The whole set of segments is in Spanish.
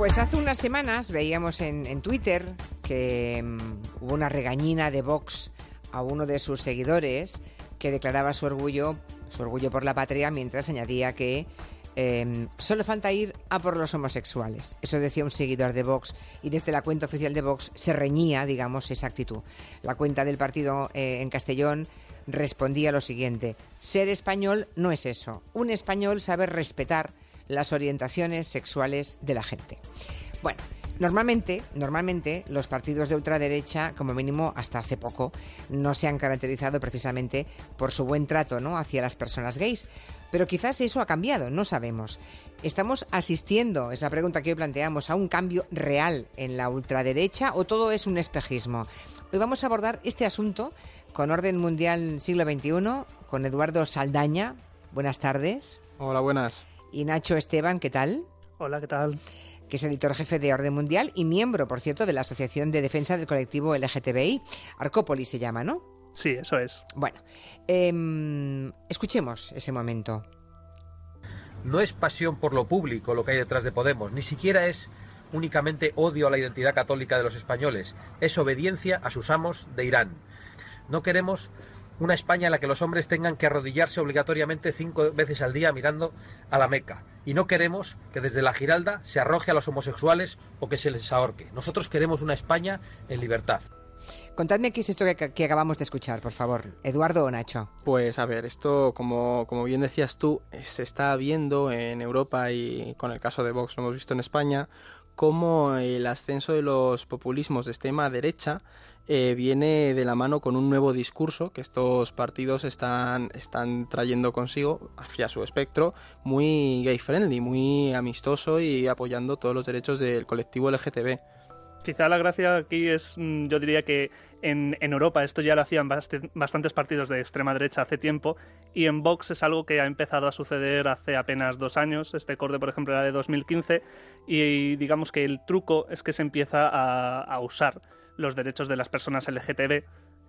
Pues hace unas semanas veíamos en, Twitter que mm, hubo una regañina de Vox a uno de sus seguidores que declaraba su orgullo, su orgullo por la patria, mientras añadía que em, solo falta ir a por los homosexuales. Eso decía un seguidor de Vox y desde la cuenta oficial de Vox se reñía, digamos, esa actitud. La cuenta del partido eh, en Castellón respondía lo siguiente, ser español no es eso. Un español sabe respetar las orientaciones sexuales de la gente. Bueno, Normalmente, normalmente los partidos de ultraderecha, como mínimo hasta hace poco, no se han caracterizado precisamente por su buen trato ¿no? hacia las personas gays. Pero quizás eso ha cambiado, no sabemos. ¿Estamos asistiendo, esa pregunta que hoy planteamos, a un cambio real en la ultraderecha o todo es un espejismo? Hoy vamos a abordar este asunto con Orden Mundial Siglo XXI, con Eduardo Saldaña. Buenas tardes. Hola, buenas. Y Nacho Esteban, ¿qué tal? Hola, ¿qué tal? que es editor jefe de Orden Mundial y miembro, por cierto, de la Asociación de Defensa del Colectivo LGTBI. Arcópolis se llama, ¿no? Sí, eso es. Bueno, em, escuchemos ese momento. No es pasión por lo público lo que hay detrás de Podemos, ni siquiera es únicamente odio a la identidad católica de los españoles, es obediencia a sus amos de Irán. No queremos una España en la que los hombres tengan que arrodillarse obligatoriamente cinco veces al día mirando a la Meca. Y no queremos que desde la Giralda se arroje a los homosexuales o que se les ahorque. Nosotros queremos una España en libertad. Contadme qué es esto que, acabamos de escuchar, por favor. Eduardo o Nacho. Pues a ver, esto, como, como bien decías tú, se está viendo en Europa y con el caso de Vox lo hemos visto en España, cómo el ascenso de los populismos de extrema derecha eh, viene de la mano con un nuevo discurso que estos partidos están, están trayendo consigo hacia su espectro muy gay friendly, muy amistoso y apoyando todos los derechos del colectivo LGTB. Quizá la gracia aquí es, mm, yo diría que en, Europa esto ya lo hacían bastantes partidos de extrema derecha hace tiempo y en Vox es algo que ha empezado a suceder hace apenas dos años. Este corte, por ejemplo, era de 2015 y digamos que el truco es que se empieza a usar los derechos de las personas LGTB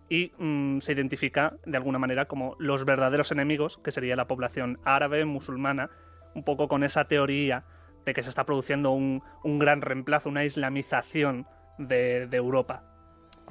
y mm, se identifica de alguna manera como los verdaderos enemigos, que sería la población árabe, musulmana, un poco con esa teoría de que se está produciendo un, gran reemplazo, una islamización de Europa.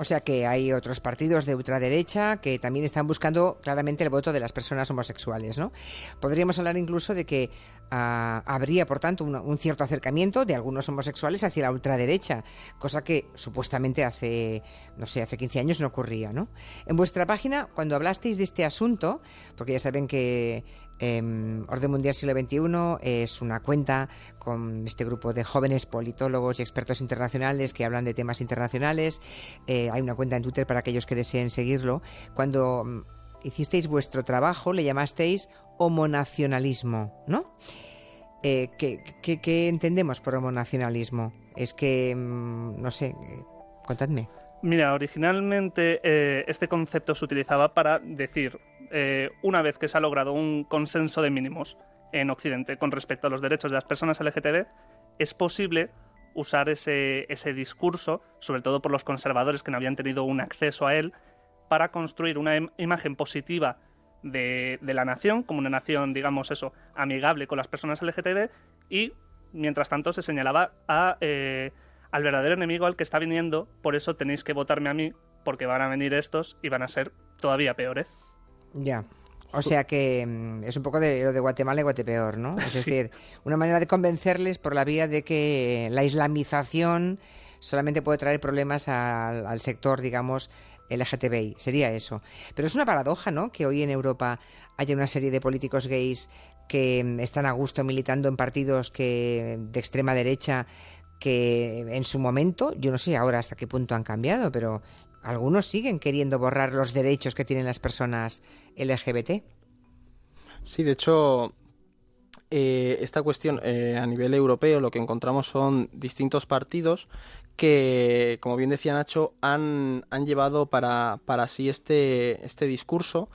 O sea que hay otros partidos de ultraderecha que también están buscando claramente el voto de las personas homosexuales, ¿no? Podríamos hablar incluso de que ah, habría, por tanto, un, cierto acercamiento de algunos homosexuales hacia la ultraderecha, cosa que supuestamente hace, no sé, hace 15 años no ocurría, ¿no? En vuestra página, cuando hablasteis de este asunto, porque ya saben que Em, Orden Mundial Siglo XXI es una cuenta con este grupo de jóvenes politólogos y expertos internacionales que hablan de temas internacionales. Eh, hay una cuenta en Twitter para aquellos que deseen seguirlo. Cuando hicisteis vuestro trabajo le llamasteis homonacionalismo, ¿no? Eh, ¿qué, entendemos por homonacionalismo? Es que, mm, no sé, eh, contadme. Mira, originalmente este concepto se utilizaba para decir eh, una vez que se ha logrado un consenso de mínimos en Occidente con respecto a los derechos de las personas LGTB, es posible usar ese, discurso, sobre todo por los conservadores que no habían tenido un acceso a él, para construir una imagen positiva de, la nación, como una nación, digamos eso, amigable con las personas LGTB, y mientras tanto se señalaba a, eh, al verdadero enemigo al que está viniendo, por eso tenéis que votarme a mí, porque van a venir estos y van a ser todavía peores. Ya. O sea que mm, es un poco de lo de Guatemala y Guatepeor, ¿no? Es decir, una manera de convencerles por la vía de que la islamización solamente puede traer problemas al, sector, digamos, LGTBI. Sería eso. Pero es una paradoja, ¿no? Que hoy en Europa haya una serie de políticos gays que mm, están a gusto militando en partidos que de extrema derecha que en su momento, yo no sé ahora hasta qué punto han cambiado, pero algunos siguen queriendo borrar los derechos que tienen las personas LGBT. Sí, de hecho, eh, esta cuestión eh, a nivel europeo lo que encontramos son distintos partidos que, como bien decía Nacho, han, han llevado para, para sí este, este discurso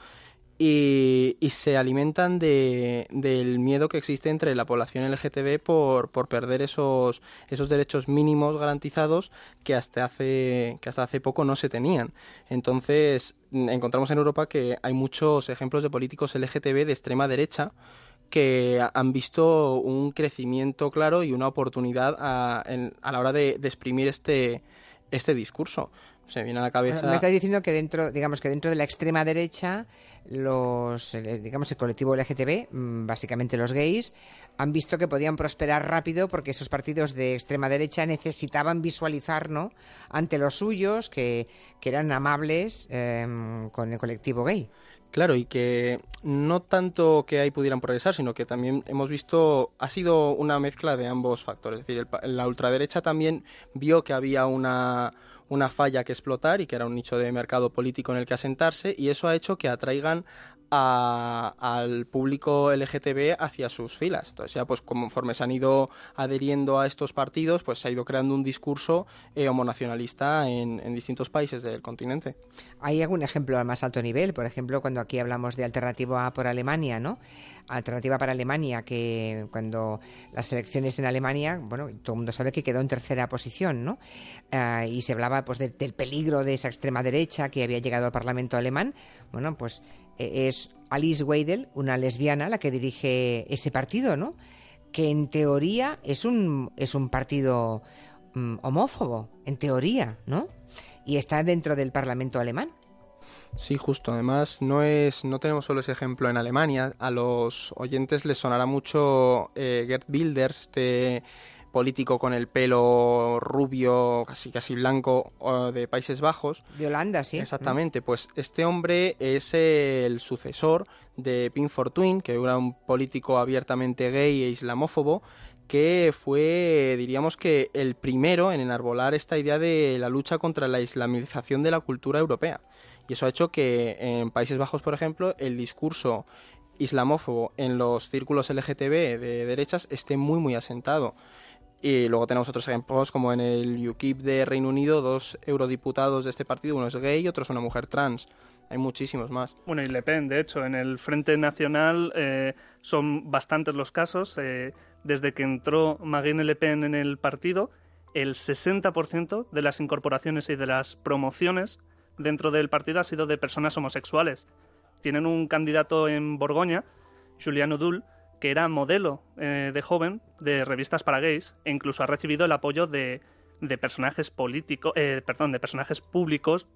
y, se alimentan de, del miedo que existe entre la población LGTB por, por perder esos, esos derechos mínimos garantizados que hasta, hace, que hasta hace poco no se tenían. Entonces, encontramos en Europa que hay muchos ejemplos de políticos LGTB de extrema derecha que han visto un crecimiento claro y una oportunidad a, a la hora de, de exprimir este, este discurso se viene a la cabeza. me estás diciendo que dentro, digamos que dentro de la extrema derecha, los, digamos, el colectivo LGTB, mm, básicamente los gays, han visto que podían prosperar rápido porque esos partidos de extrema derecha necesitaban visualizar, ¿no? Ante los suyos que, que eran amables em, con el colectivo gay. Claro, y que no tanto que ahí pudieran progresar, sino que también hemos visto, ha sido una mezcla de ambos factores. Es decir, la ultraderecha también vio que había una una falla que explotar y que era un nicho de mercado político en el que asentarse y eso ha hecho que atraigan al público LGTB hacia sus filas. Entonces ya pues conforme se han ido adheriendo a estos partidos, pues se ha ido creando un discurso eh, homonacionalista en, en, distintos países del continente. ¿Hay algún ejemplo al más alto nivel? Por ejemplo, cuando aquí hablamos de alternativa por Alemania, ¿no? Alternativa para Alemania, que cuando las elecciones en Alemania, bueno, todo el mundo sabe que quedó en tercera posición, ¿no? Eh, y se hablaba pues del peligro de esa extrema derecha que había llegado al Parlamento alemán. Bueno, pues es Alice Weidel, una lesbiana, la que dirige ese partido, ¿no? Que en teoría es un, es un partido mm, homófobo, en teoría, ¿no? Y está dentro del Parlamento alemán. Sí, justo. Además, no es, no tenemos solo ese ejemplo en Alemania. A los oyentes les sonará mucho eh, Gerd Wilders, este político con el pelo rubio, casi casi blanco, de Países Bajos. De Holanda, sí. Exactamente, pues este hombre es el sucesor de Pink Fortuyn, que era un político abiertamente gay e islamófobo, que fue, diríamos que, el primero en enarbolar esta idea de la lucha contra la islamización de la cultura europea. Y eso ha hecho que en Países Bajos, por ejemplo, el discurso islamófobo en los círculos LGTB de derechas esté muy, muy asentado. Y luego tenemos otros ejemplos, como en el UKIP de Reino Unido, dos eurodiputados de este partido, uno es gay y otro es una mujer trans. Hay muchísimos más. Bueno, y Le Pen, de hecho, en el Frente Nacional eh, son bastantes los casos. Eh, desde que entró Marine Le Pen en el partido, el 60% de las incorporaciones y de las promociones dentro del partido ha sido de personas homosexuales. Tienen un candidato en Borgoña, Julian Udul, que era modelo eh, de joven de revistas para gays e incluso ha recibido el apoyo de, personajes políticos, eh, perdón, de personajes públicos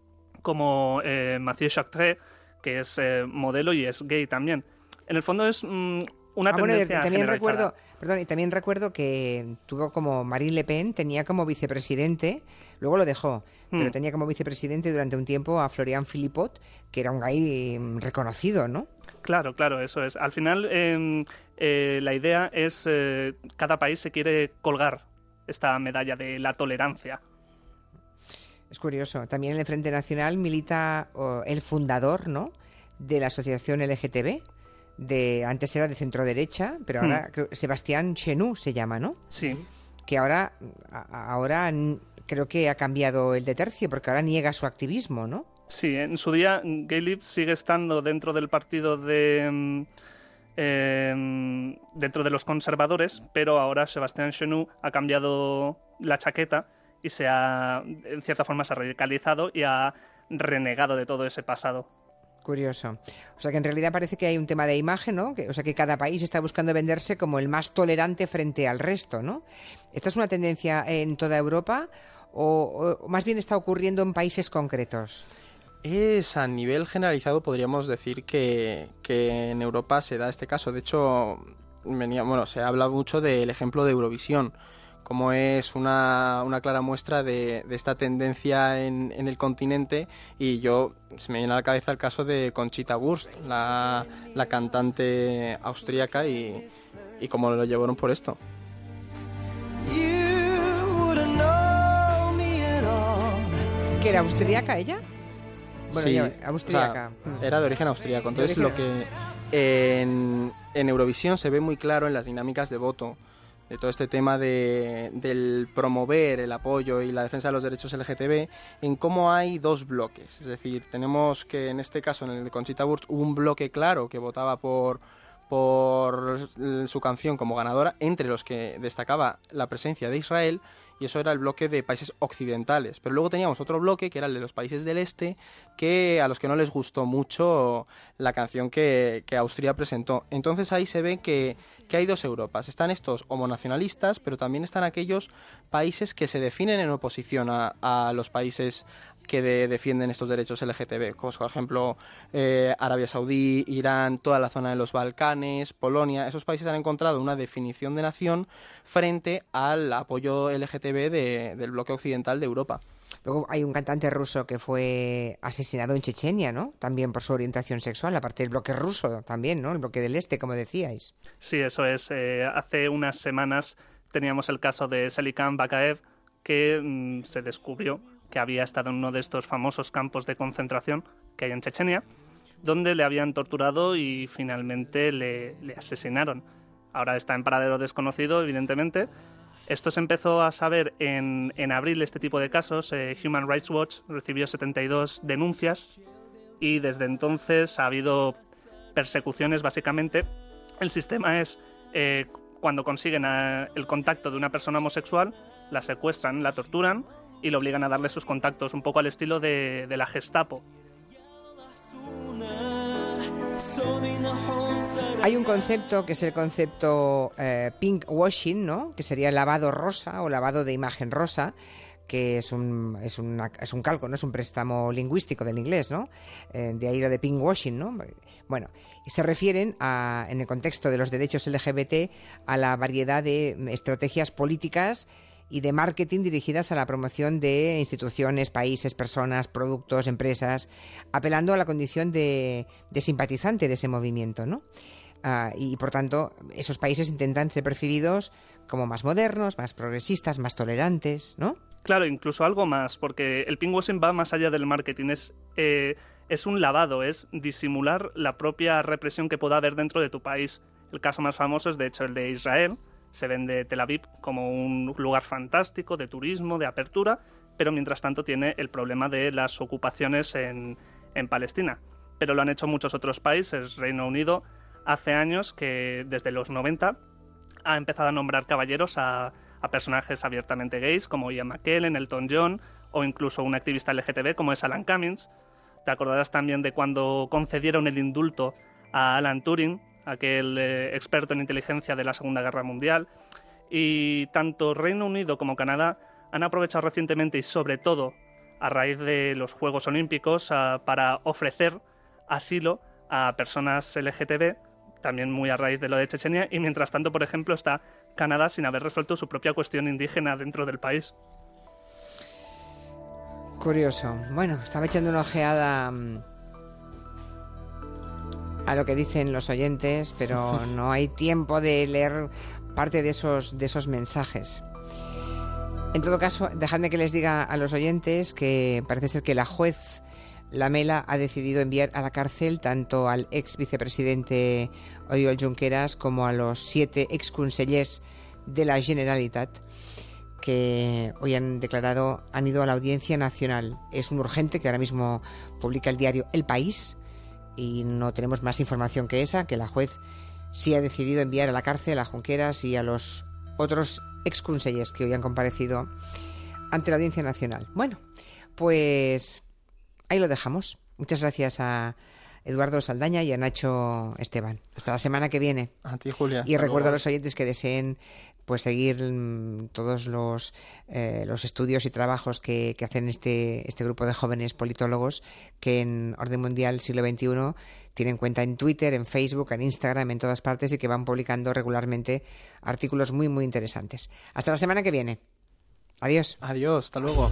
como eh, Mathieu Chartres, que es modelo y es gay también. En el fondo es mm, una ah, tendencia también recuerdo, perdón, y también recuerdo que tuvo como Marine Le Pen tenía como vicepresidente, luego lo dejó, pero hmm. tenía como vicepresidente durante un tiempo a Florian Philippot, que era un gay mm, reconocido, ¿no? Claro, claro, eso es. Al final, em, eh, la idea es eh, cada país se quiere colgar esta medalla de la tolerancia. Es curioso. También en el Frente Nacional milita el fundador, ¿no? De la asociación LGTB. De, antes era de centro derecha, pero ahora hmm. Sebastián Chenu se llama, ¿no? Sí. Que ahora, ahora creo que ha cambiado el de tercio, porque ahora niega su activismo, ¿no? Sí, en su día Gaylib sigue estando dentro del partido de... Em, dentro de los conservadores, pero ahora Sebastián Chenu ha cambiado la chaqueta y se ha, en cierta forma, se ha radicalizado y ha renegado de todo ese pasado. Curioso. O sea que en realidad parece que hay un tema de imagen, ¿no? o sea que cada país está buscando venderse como el más tolerante frente al resto, ¿no? ¿Esta es una tendencia en toda Europa o más bien está ocurriendo en países concretos? Es a nivel generalizado, podríamos decir que, en Europa se da este caso. De hecho, venía, bueno, se habla mucho del ejemplo de Eurovisión, como es una, clara muestra de, esta tendencia en, el continente. Y yo, se me viene a la cabeza el caso de Conchita Wurst, la, cantante austríaca, y, y cómo lo llevaron por esto. ¿Que era austríaca ella? Bueno, sí, austríaca. era de origen austríaco. Entonces, lo que en, Eurovisión se ve muy claro en las dinámicas de voto de todo este tema de, del promover el apoyo y la defensa de los derechos LGTB, en cómo hay dos bloques. Es decir, tenemos que en este caso, en el de Conchita Wurst, hubo un bloque claro que votaba por, por su canción como ganadora, entre los que destacaba la presencia de Israel, y eso era el bloque de países occidentales. Pero luego teníamos otro bloque, que era el de los países del este, que a los que no les gustó mucho la canción que, Austria presentó. Entonces ahí se ve que, que hay dos Europas. Están estos homonacionalistas, pero también están aquellos países que se definen en oposición a, los países que defienden estos derechos LGTB, por ejemplo eh, Arabia Saudí, Irán, toda la zona de los Balcanes, Polonia. Esos países han encontrado una definición de nación frente al apoyo LGTB del bloque occidental de Europa. Luego hay un cantante ruso que fue asesinado en Chechenia, ¿no? También por su orientación sexual, aparte del bloque ruso también, ¿no? El bloque del este, como decíais. Sí, eso es. Eh, hace unas semanas teníamos el caso de Selikan Bakaev, que mm, se descubrió que había estado en uno de estos famosos campos de concentración que hay en Chechenia, donde le habían torturado y finalmente le, asesinaron. Ahora está en paradero desconocido, evidentemente. Esto se empezó a saber en, en abril, este tipo de casos. Eh, Human Rights Watch recibió 72 denuncias y desde entonces ha habido persecuciones, básicamente. El sistema es, eh, cuando consiguen eh, el contacto de una persona homosexual, la secuestran, la torturan y le obligan a darle sus contactos, un poco al estilo de, la Gestapo. Hay un concepto que es el concepto eh, pink washing, ¿no? que sería lavado rosa o lavado de imagen rosa, que es un, es, es un calco, no es un préstamo lingüístico del inglés, ¿no? Eh, de ahí lo de pink washing, ¿no? Bueno, se refieren a, en el contexto de los derechos LGBT a la variedad de estrategias políticas y de marketing dirigidas a la promoción de instituciones, países, personas, productos, empresas, apelando a la condición de, simpatizante de ese movimiento, ¿no? Ah, y por tanto, esos países intentan ser percibidos como más modernos, más progresistas, más tolerantes, ¿no? Claro, incluso algo más, porque el pinkwashing va más allá del marketing, es, eh, es un lavado, es disimular la propia represión que pueda haber dentro de tu país. El caso más famoso es de hecho el de Israel, se vende Tel Aviv como un lugar fantástico de turismo, de apertura, pero mientras tanto tiene el problema de las ocupaciones en, Palestina. Pero lo han hecho muchos otros países. Reino Unido hace años que desde los 90 ha empezado a nombrar caballeros a, personajes abiertamente gays como Ian McKellen, Elton John o incluso un activista LGTB como es Alan Cummings. Te acordarás también de cuando concedieron el indulto a Alan Turing aquel eh, experto en inteligencia de la Segunda Guerra Mundial. Y tanto Reino Unido como Canadá han aprovechado recientemente y sobre todo a raíz de los Juegos Olímpicos para ofrecer asilo a personas LGTB, también muy a raíz de lo de Chechenia, y mientras tanto, por ejemplo, está Canadá sin haber resuelto su propia cuestión indígena dentro del país. Curioso. Bueno, estaba echando una ojeada mm, a lo que dicen los oyentes, pero no hay tiempo de leer parte de esos, de esos mensajes. En todo caso, dejadme que les diga a los oyentes que parece ser que la juez Lamela ha decidido enviar a la cárcel tanto al ex vicepresidente Oriol Junqueras como a los siete ex consellers de la Generalitat que hoy han declarado, han ido a la Audiencia Nacional. Es un urgente que ahora mismo publica el diario El País y no tenemos más información que esa, que la juez sí ha decidido enviar a la cárcel a Junqueras y a los otros exconsellers que hoy han comparecido ante la Audiencia Nacional. Bueno, pues ahí lo dejamos. Muchas gracias a Eduardo Saldaña y a Nacho Esteban. Hasta la semana que viene. A ti, Julia. Y recuerdo a los oyentes que deseen pues seguir mm, todos los, eh, los estudios y trabajos que, que, hacen este, este grupo de jóvenes politólogos que en Orden Mundial Siglo XXI tienen cuenta en Twitter, en Facebook, en Instagram, en todas partes y que van publicando regularmente artículos muy, muy interesantes. Hasta la semana que viene. Adiós. Adiós, hasta luego.